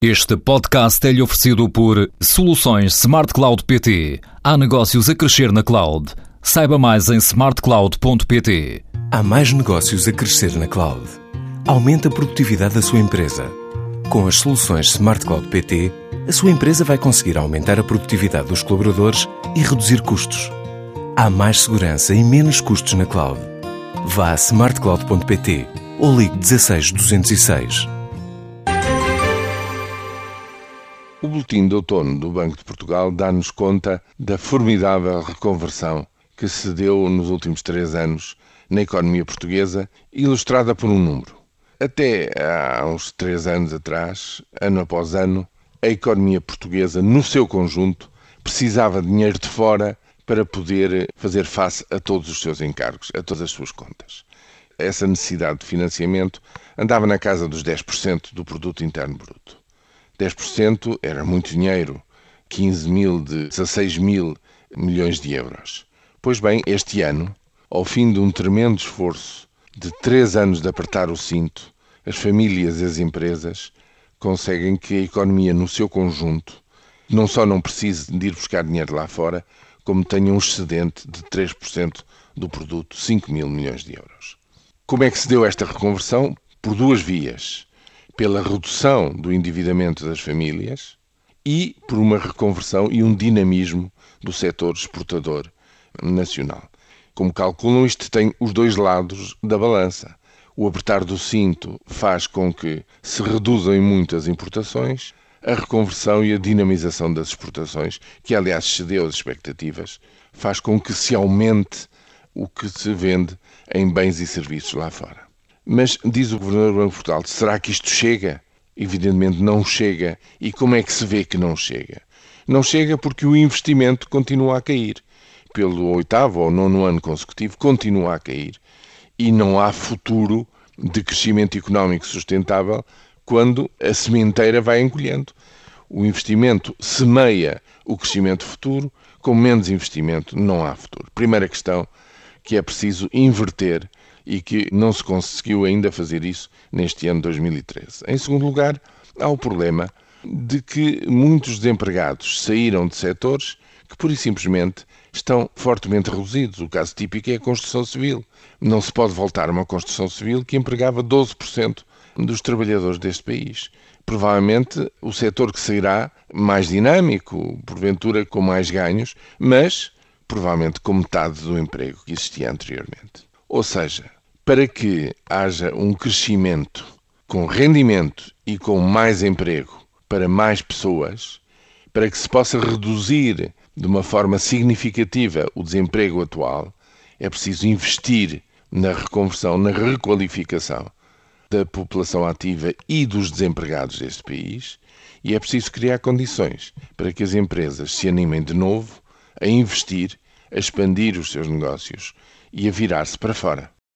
Este podcast é-lhe oferecido por Soluções Smart Cloud PT. Há negócios a crescer na cloud. Saiba mais em smartcloud.pt. Há mais negócios a crescer na cloud. Aumente a produtividade da sua empresa. Com as soluções Smart Cloud PT, a sua empresa vai conseguir aumentar a produtividade dos colaboradores e reduzir custos. Há mais segurança e menos custos na cloud. Vá a smartcloud.pt ou ligue 16 206. O Boletim de Outono do Banco de Portugal dá-nos conta da formidável reconversão que se deu nos últimos três anos na economia portuguesa, ilustrada por um número. Até há uns três anos atrás, ano após ano, a economia portuguesa, no seu conjunto, precisava de dinheiro de fora para poder fazer face a todos os seus encargos, a todas as suas contas. Essa necessidade de financiamento andava na casa dos 10% do produto interno bruto. 10% era muito dinheiro, 15 mil de 16 mil milhões de euros. Pois bem, este ano, ao fim de um tremendo esforço de três anos de apertar o cinto, as famílias e as empresas conseguem que a economia no seu conjunto não só não precise de ir buscar dinheiro lá fora, como tenha um excedente de 3% do produto, 5 mil milhões de euros. Como é que se deu esta reconversão? Por duas vias pela redução do endividamento das famílias e por uma reconversão e um dinamismo do setor exportador nacional. Como calculam, isto tem os dois lados da balança. O apertar do cinto faz com que se reduzam em muitas importações, a reconversão e a dinamização das exportações, que aliás excedeu as expectativas, faz com que se aumente o que se vende em bens e serviços lá fora. Mas, diz o Governador do Banco de Portugal, será que isto chega? Evidentemente não chega. E como é que se vê que não chega? Não chega porque o investimento continua a cair. Pelo oitavo ou nono ano consecutivo, continua a cair. E não há futuro de crescimento económico sustentável quando a sementeira vai encolhendo. O investimento semeia o crescimento futuro, com menos investimento não há futuro. Primeira questão que é preciso inverter e que não se conseguiu ainda fazer isso neste ano 2013. Em segundo lugar, há o problema de que muitos desempregados saíram de setores que, pura e simplesmente, estão fortemente reduzidos. O caso típico é a construção civil. Não se pode voltar a uma construção civil que empregava 12% dos trabalhadores deste país. Provavelmente o setor que sairá mais dinâmico, porventura com mais ganhos, mas provavelmente com metade do emprego que existia anteriormente. Ou seja, para que haja um crescimento com rendimento e com mais emprego para mais pessoas, para que se possa reduzir de uma forma significativa o desemprego atual, é preciso investir na reconversão, na requalificação da população ativa e dos desempregados deste país, e é preciso criar condições para que as empresas se animem de novo a investir, a expandir os seus negócios e a virar-se para fora.